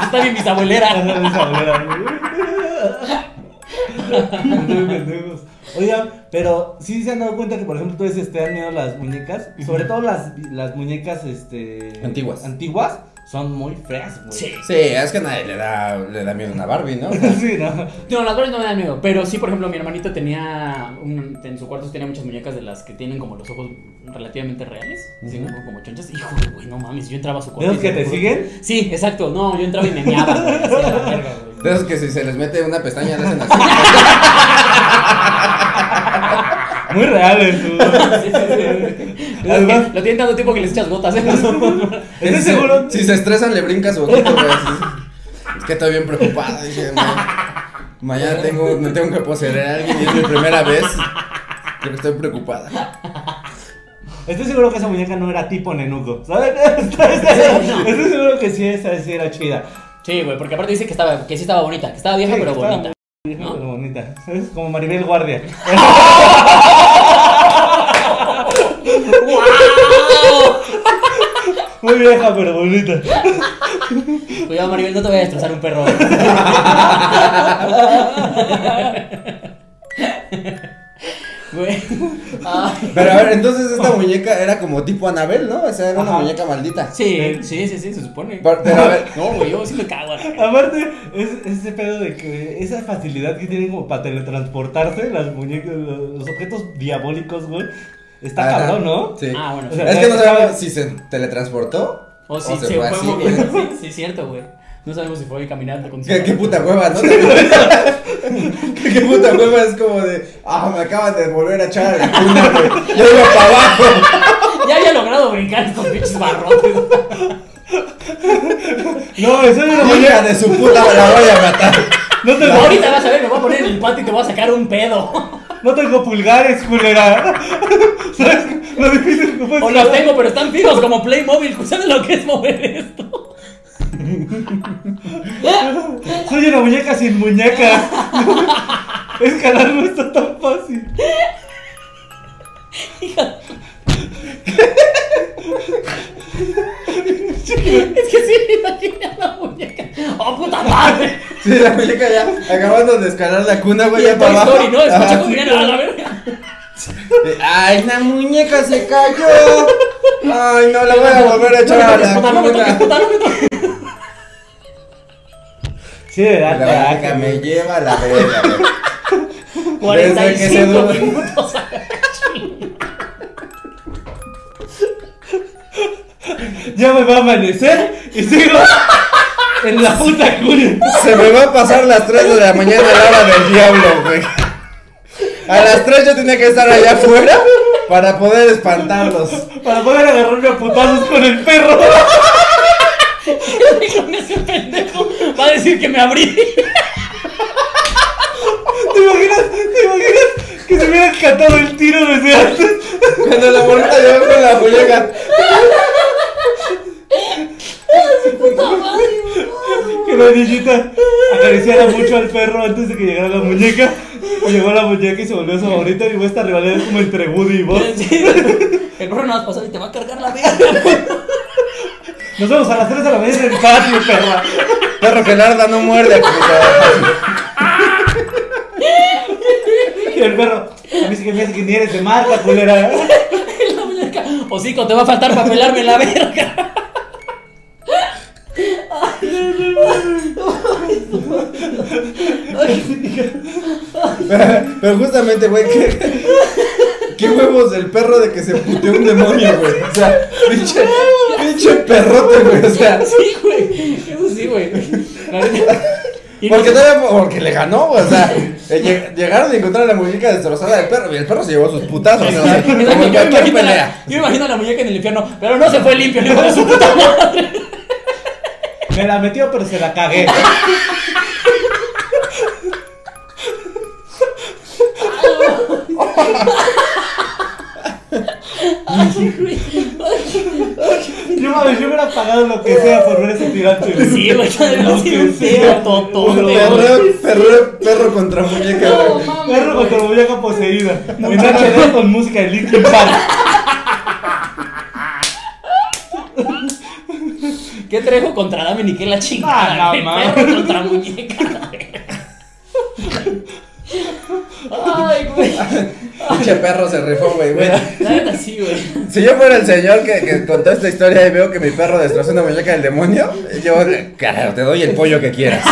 Speaker 2: está bien bisabuelera.
Speaker 3: Pendejos. Oigan, pero sí se han dado cuenta que, por ejemplo, ustedes te dan miedo las muñecas, sobre todo las, las muñecas este,
Speaker 1: Antiguas.
Speaker 3: antiguas, son muy feas, güey.
Speaker 2: Sí.
Speaker 1: Sí, es que a nadie le da, le da miedo una Barbie, ¿no?
Speaker 3: Sí, ¿no?
Speaker 2: No, las Barbies no me dan miedo. Pero sí, por ejemplo, mi hermanito tenía. un- en su cuarto tenía muchas muñecas de las que tienen como los ojos relativamente reales. Así como, como chonchas. Hijo, güey, no mames. Yo entraba a su cuarto.
Speaker 3: ¿De los
Speaker 2: y
Speaker 3: que te
Speaker 2: juro
Speaker 3: siguen?
Speaker 2: Sí, exacto. No, yo entraba y me meaba, güey. así a la verga, güey.
Speaker 1: De esos que si se les mete una pestaña le hacen así.
Speaker 3: Muy reales, güey.
Speaker 2: Sí, sí, sí. Es
Speaker 3: Además-
Speaker 2: que lo tienen tanto tiempo que les echas gotas, ¿eh?
Speaker 3: ¿Estás
Speaker 1: Si se-
Speaker 3: seguro?
Speaker 1: Si se estresan, le brinca su ojito, güey. Es que estoy bien preocupada. Dije, "Ma- mañana tengo, me tengo que poseer a alguien y es mi primera vez. Creo que estoy preocupada.
Speaker 3: Estoy seguro que esa muñeca no era tipo nenuco, ¿sabes? Estoy seguro que sí, esa sí era chida.
Speaker 2: Sí, güey, porque aparte dice que, estaba, que sí estaba bonita. Que estaba vieja,
Speaker 3: Sí,
Speaker 2: pero
Speaker 3: estaba
Speaker 2: bonita.
Speaker 3: Muy vieja,
Speaker 2: ¿no?
Speaker 3: pero bonita. ¿Sabes? Como Maribel Guardia. Muy vieja, pero bonita.
Speaker 2: Cuidado, Maribel, no te voy a destrozar un perro. Güey.
Speaker 1: Pero a ver, entonces esta muñeca era como tipo Anabel, ¿no? O sea, era una
Speaker 3: Ajá.
Speaker 1: muñeca maldita.
Speaker 2: Sí, sí, sí, sí, se supone.
Speaker 1: Pero, pero a ver,
Speaker 2: No, güey, yo sí me cago. a la-
Speaker 3: Aparte, es ese pedo de que esa facilidad que tienen como para teletransportarse las muñecas, los, los objetos diabólicos, güey. Está
Speaker 1: Ajá.
Speaker 3: cabrón, ¿no?
Speaker 1: Sí.
Speaker 2: Ah, bueno,
Speaker 3: O
Speaker 2: sí.
Speaker 3: sea,
Speaker 1: es que no sabemos si se teletransportó
Speaker 2: O si
Speaker 1: o se
Speaker 2: se
Speaker 1: fue
Speaker 2: fue
Speaker 1: así,
Speaker 2: muy-
Speaker 1: güey.
Speaker 2: Sí, sí, es cierto, güey. No sabemos si fue caminando con
Speaker 1: ¿Qué, qué puta hueva, ¿no? ¿Qué, puta hueva es como de, ah, me acaban de volver a echar el túnel, güey. Yo iba para abajo.
Speaker 2: Ya haya logrado brincar estos pinches barrotes.
Speaker 3: No, eso es una
Speaker 1: Hija de su puta, me la voy a matar.
Speaker 3: No tengo,
Speaker 2: Ahorita vas a ver, me voy a poner en el patio y te voy a sacar un pedo.
Speaker 3: no tengo pulgares, culera. ¿Sabes lo difícil que fue?
Speaker 2: O los tengo, pero están fijos como Playmobil. ¿Sabes lo que es mover esto?
Speaker 3: Soy una muñeca sin muñeca. Escalar no está tan fácil.
Speaker 2: Es que sí, imagina la muñeca. ¡Oh, puta madre!
Speaker 1: Sí, la muñeca ya acabando de escalar la cuna, güey, ya para abajo.
Speaker 2: Story, ¿no? Escucha
Speaker 1: Ah,
Speaker 2: a la verga.
Speaker 1: Ay, la muñeca se cayó. Ay, no la voy a volver a echar a la
Speaker 2: Puta, no me toques,
Speaker 1: cuna.
Speaker 3: Sí, de verdad.
Speaker 1: La muñeca me lleva a la verga, güey. Desde que se
Speaker 2: 45 minutos.
Speaker 3: Ya me va a amanecer y sigo en la puta cuna.
Speaker 1: Se me va a pasar las 3 de la mañana a la hora del diablo, güey. A las 3 yo tenía que estar allá afuera para poder espantarlos.
Speaker 3: Para poder agarrarme a putazos con el perro.
Speaker 2: Con ese pendejo decir que me abrí.
Speaker 3: ¿Te imaginas? ¿Te imaginas que se hubiera cantado el tiro desde antes?
Speaker 1: Cuando la morrita llegó con la muñeca.
Speaker 3: Que la niñita acariciara mucho al perro antes de que llegara la muñeca. Y llegó la muñeca y se volvió su favorita. Y fue esta rivalidad como entre Woody y vos.
Speaker 2: El perro nada más pasó y te va a cargar la verga.
Speaker 3: Nos vemos a las 3 de la mañana en el patio, perra.
Speaker 1: Perro que larda no muerde, puta.
Speaker 3: Y el perro, a mí sí que me hace que ni eres de marca, culera.
Speaker 2: La muñeca. Hocico, te va a faltar para pelarme la verga.
Speaker 1: Pero justamente, güey, ¿qué, qué huevos del perro de que se puteó un demonio, güey. O sea, pinche, pinche perrote, güey. O sea,
Speaker 2: sí, güey. La neta. Y
Speaker 1: porque
Speaker 2: no-
Speaker 1: todavía, porque le ganó, güey. O sea, eh, lleg- llegaron y encontraron la muñeca destrozada del perro y el perro se llevó sus putazos.
Speaker 2: yo, me imagino la,
Speaker 1: pelea.
Speaker 2: yo me imagino a la muñeca en el infierno, pero no se fue limpio, hijo de su puta madre.
Speaker 3: Me la metió, pero se la cagué. Yo, mames, yo hubiera pagado lo que sea por ver ese tirante. güey.
Speaker 2: Sí, güey,
Speaker 3: que sea.
Speaker 1: Perro, perro, perro contra muñeca,
Speaker 3: Perro contra muñeca poseída. En HD con música de Linkin Park.
Speaker 2: ¿Qué trejo contra Dame ni qué la chingada?
Speaker 3: Ah.
Speaker 2: Perro contra muñeca. Ay, güey.
Speaker 1: Pinche perro se rifó, güey, güey.
Speaker 2: La neta sí, güey.
Speaker 1: Si yo fuera el señor que, que contó esta historia y veo que mi perro destrozó una muñeca del demonio, yo, claro, te doy el pollo que quieras.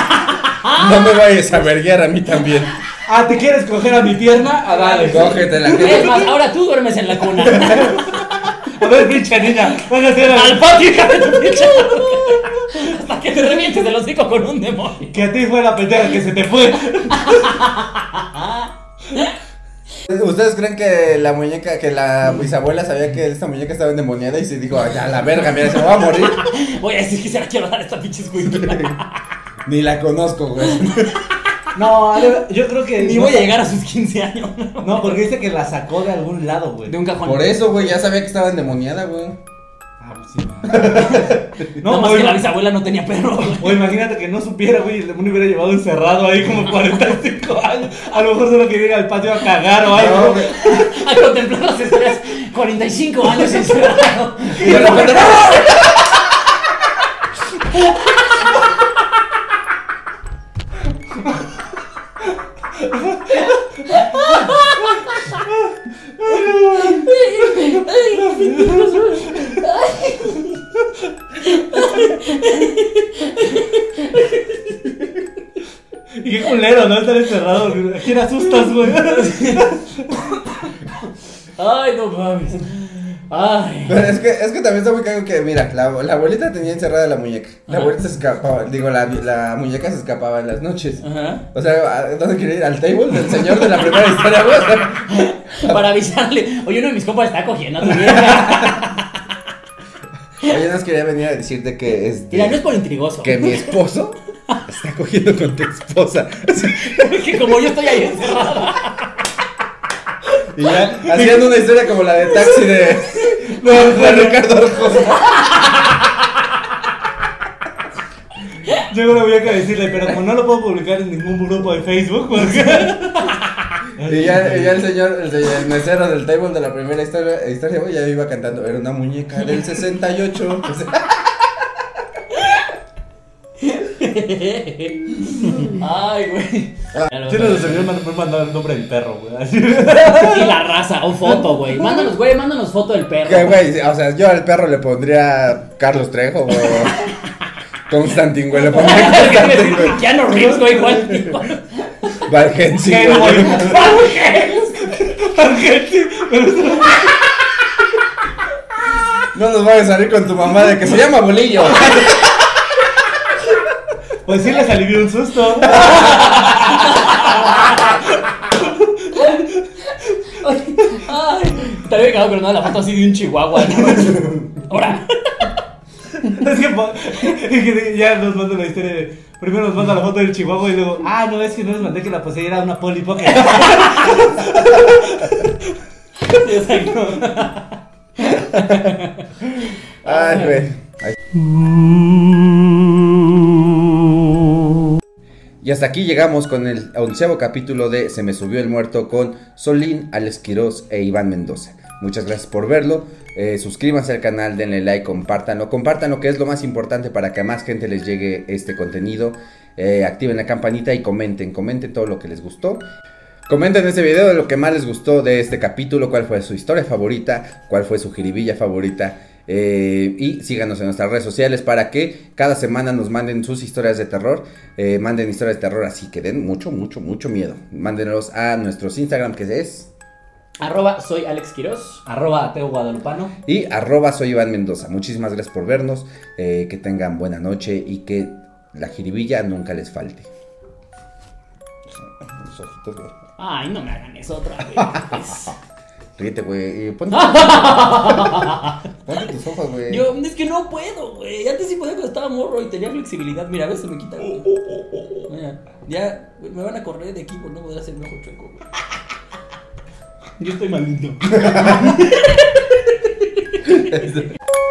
Speaker 1: No me vayas a verguiar a mí también.
Speaker 3: Ah, ¿te quieres coger a mi pierna? Ah, dale.
Speaker 1: Cógetela.
Speaker 2: Es más, ahora tú duermes en la cuna.
Speaker 3: A ver, pinche niña. Van a hacer
Speaker 2: Al patio, hija de tu pinche. Hasta que te revientes el hocico con un demonio.
Speaker 3: Que a ti fue la pendeja que se te fue.
Speaker 1: ¿Ustedes creen que la muñeca, que la bisabuela sabía que esta muñeca estaba endemoniada y se dijo, "Ay, ya la verga, mira, se me va a morir?
Speaker 2: Voy a decir que se la quiero dar a esta pinche.
Speaker 1: Ni la conozco, güey.
Speaker 3: No, yo creo que.
Speaker 2: Ni
Speaker 3: no
Speaker 2: voy a llegar a sus 15 años.
Speaker 3: No, porque dice que la sacó de algún lado, güey.
Speaker 2: De un cajón.
Speaker 1: Por eso, güey, ya sabía que estaba endemoniada, güey.
Speaker 3: Ah, pues sí.
Speaker 2: No,
Speaker 3: No,
Speaker 2: más que la bisabuela no tenía perro. güey.
Speaker 3: o imagínate que no supiera, güey, el demonio hubiera llevado encerrado ahí como 45 años. A lo mejor solo quería ir al patio a cagar o
Speaker 1: No,
Speaker 3: algo.
Speaker 1: güey.
Speaker 2: A contemplar las estrellas. 45 años encerrado.
Speaker 1: Y de repente,
Speaker 3: culero, ¿no? Estar encerrado. ¿A quién asustas, güey?
Speaker 2: Ay, no mames. Ay.
Speaker 1: Pero es que, es que también está muy cagado que, mira, la, la abuelita tenía encerrada la muñeca. La
Speaker 2: Ajá.
Speaker 1: abuelita se escapaba, digo, la, la muñeca se escapaba en las noches.
Speaker 2: Ajá.
Speaker 1: O sea, ¿a ¿dónde quiere ir? ¿Al table del señor de la primera historia, güey? O sea,
Speaker 2: Para avisarle. Oye, uno de mis compas está cogiendo a tu vieja.
Speaker 1: Oye, más quería venir a decirte que este,
Speaker 2: Mira, no es por intrigoso.
Speaker 1: que mi esposo está cogiendo con tu esposa.
Speaker 2: que como yo estoy ahí encerrada.
Speaker 1: Y ya haciendo una historia como la de taxi de, de Ricardo Arjona.
Speaker 3: Yo no voy a decirle, pero como no lo puedo publicar en ningún grupo de Facebook, porque.
Speaker 1: Y ya, y ya el señor, el, el mesero del table de la primera historia, historia ya iba cantando. Era una muñeca del 68. O
Speaker 2: Ay, güey.
Speaker 3: Sí nos me mandar el nombre del perro, güey.
Speaker 2: Y la raza, o foto, güey. Mándanos, güey, mándanos foto del perro.
Speaker 1: que, güey, o sea, yo al perro le pondría Carlos Trejo o Constantin, güey. Le pondría Constantin, güey.
Speaker 2: Ya no Reeves, güey, igual.
Speaker 1: Helsing,
Speaker 3: Qué
Speaker 1: güey.
Speaker 3: bueno.
Speaker 1: No nos vayas a salir con tu mamá de que se llama Bolillo.
Speaker 3: Pues sí les alivió un susto.
Speaker 2: Ay, estaría cagado, pero no, la foto así de un chihuahua. ¿no? Ahora.
Speaker 3: Es que, po- es que ya nos manda la historia de. Primero nos manda la foto del chihuahua y luego, ah, no, es que no les mandé que la poseyera una Polly Pocket.
Speaker 2: Exacto.
Speaker 1: Ay, güey. Ay. Y hasta aquí llegamos con el onceavo capítulo de Se me subió el muerto con Solín, Alex Quiroz e Iván Mendoza. Muchas gracias por verlo. Eh, suscríbanse al canal, denle like, compártanlo. Compártanlo, que es lo más importante para que a más gente les llegue este contenido. Eh, activen la campanita y comenten. Comenten todo lo que les gustó. Comenten este video de lo que más les gustó de este capítulo, cuál fue su historia favorita, cuál fue su jiribilla favorita. Eh, y síganos en nuestras redes sociales para que cada semana nos manden sus historias de terror. eh, manden historias de terror así que den mucho, mucho, mucho miedo. Mándenlos a nuestros Instagram que es
Speaker 2: Arroba soy Alex Quiroz.
Speaker 3: Arroba Teo Guadalupano.
Speaker 1: y arroba soy Iván Mendoza. Muchísimas gracias por vernos. eh, que tengan buena noche y que la jiribilla nunca les falte. Los ojitos, güey.
Speaker 2: Ay, no me hagan eso otra vez.
Speaker 1: Ríete, güey. Ponte, ponte tus ojos, güey.
Speaker 2: Yo, es que no puedo, güey. Antes sí podía cuando estaba morro y tenía flexibilidad. Mira, a veces me quita, güey. Mira, ya güey, me van a correr de aquí por no poder hacer mi ojo chueco, güey. Yo estoy malito.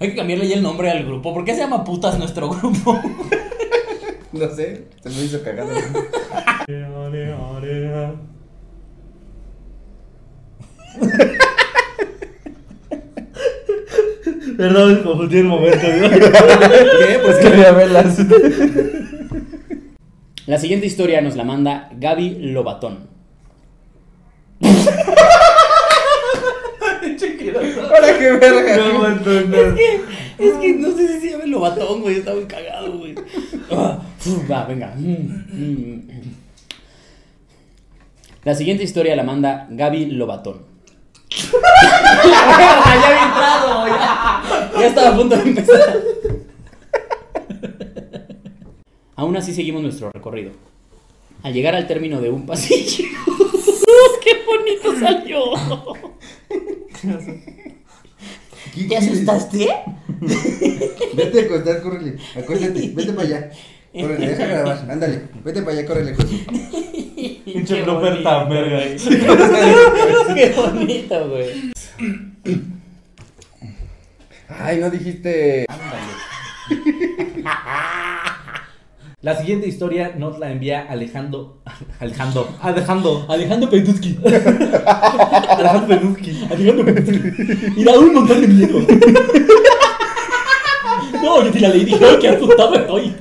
Speaker 2: Hay que cambiarle ya el nombre al grupo. ¿Por qué se llama putas nuestro grupo?
Speaker 1: No sé, se me hizo cagado.
Speaker 3: Perdón, confundí el momento. ¿no?
Speaker 1: ¿Qué? Pues quería verlas.
Speaker 2: La siguiente historia nos la manda Gaby Lobatón.
Speaker 1: Ahora qué verga.
Speaker 3: No aguanto, no.
Speaker 2: Es que no sé si se llama Lobatón, güey. Está muy cagado, güey. Ah, va, venga. Mm, mm. La siguiente historia la manda Gaby Lobatón. Ya había entrado. Ya, ya estaba a punto de empezar. Aún así seguimos nuestro recorrido. Al llegar al término de un pasillo. ¡Qué bonito salió! ¿Te asustaste?
Speaker 1: Vete a acostar, córrele. Acuéstate, vete para allá. Córrele, deja grabar. Ándale, vete para allá, córrele.
Speaker 3: Pinche
Speaker 2: Qué
Speaker 3: blooper tan verga.
Speaker 2: Qué bonito, güey.
Speaker 1: Ay, no dijiste.
Speaker 3: La siguiente historia nos la envía Alejandro. Alejandro. Alejandro.
Speaker 2: Alejandro Petuski.
Speaker 3: Alejandro Benuski.
Speaker 2: Alejandro Petuski. Y da un montón de miedo. No, yo sí la leí y dije, "Ay, qué asustado estoy.